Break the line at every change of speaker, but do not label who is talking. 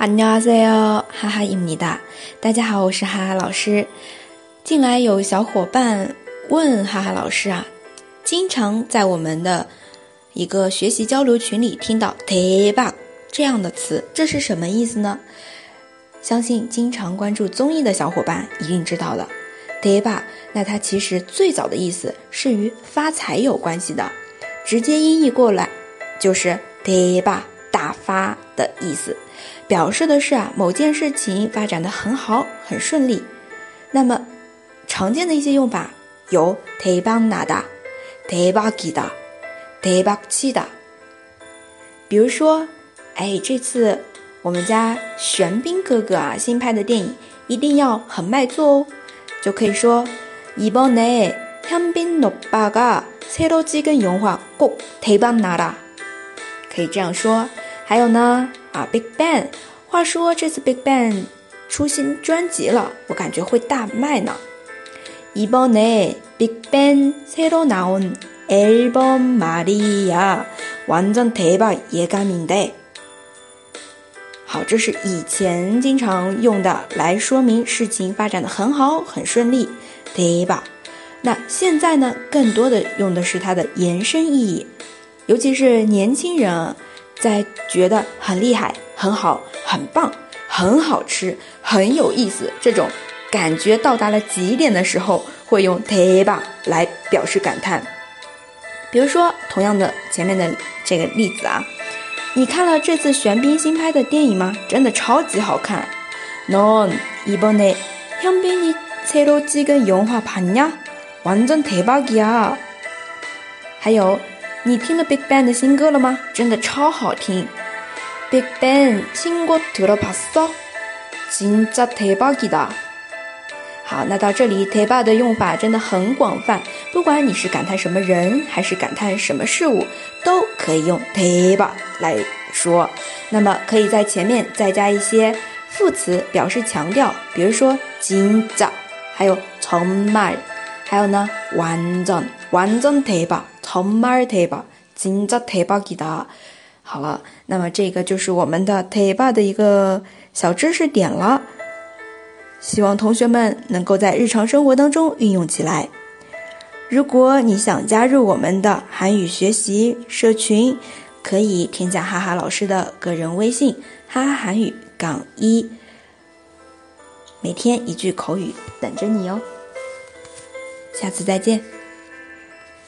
안녕하세요哈哈입니다大家好，我是哈哈老师。近来有小伙伴问哈哈老师啊，经常在我们的一个学习交流群里听到“대박”这样的词，这是什么意思呢？相信经常关注综艺的小伙伴一定知道的。대박那它其实最早的意思是与发财有关系的，直接音译过来就是대박 大发的意思。表示的是啊，某件事情发展的很好，很顺利。那么，常见的一些用法有대박나 다、 대박이 다、 대박치 다。 比如说，哎，这次我们家玄彬哥哥啊新拍的电影一定要很卖座哦，就可以说이번에현빈오빠가새로찍은영화꼭대박나 라。 可以这样说。 还有呢，啊，Big Bang。话说这次 Big Bang 出新专辑了，我感觉会大卖呢。이번에 Big Bang 새로나온앨범말이야완전대박예감인 데。 好，这是以前经常用的来说明事情发展的很好很顺利，대박。那现在呢，更多的用的是它的延伸意义，尤其是年轻人。 在觉得很厉害、很好、很棒、很好吃、很有意思这种感觉到达了极点的时候，会用대박来表示感叹。比如说，同样的前面的这个例子啊，你看了这次玄彬新拍的电影吗？真的超级好看。넌이번에현빈이새로찍은영화봤냐완전대박이야还有。 你听了 Big Bang 的新歌了吗？真的超好听。Big Bang 신곡들어봤 어？ 진짜대박이 다。 好，那到这里，대박的用法真的很广泛，不管你是感叹什么人，还是感叹什么事物，都可以用대박来说。那么可以在前面再加一些副词表示强调，比如说진짜还有정말还有呢완전완전대 박。 정말대박진짜대박이 다。 好了，那么这个就是我们的대박的一个小知识点了。希望同学们能够在日常生活当中运用起来。如果你想加入我们的韩语学习社群，可以添加哈哈老师的个人微信“哈哈韩语杠一”，每天一句口语等着你哦。下次再见。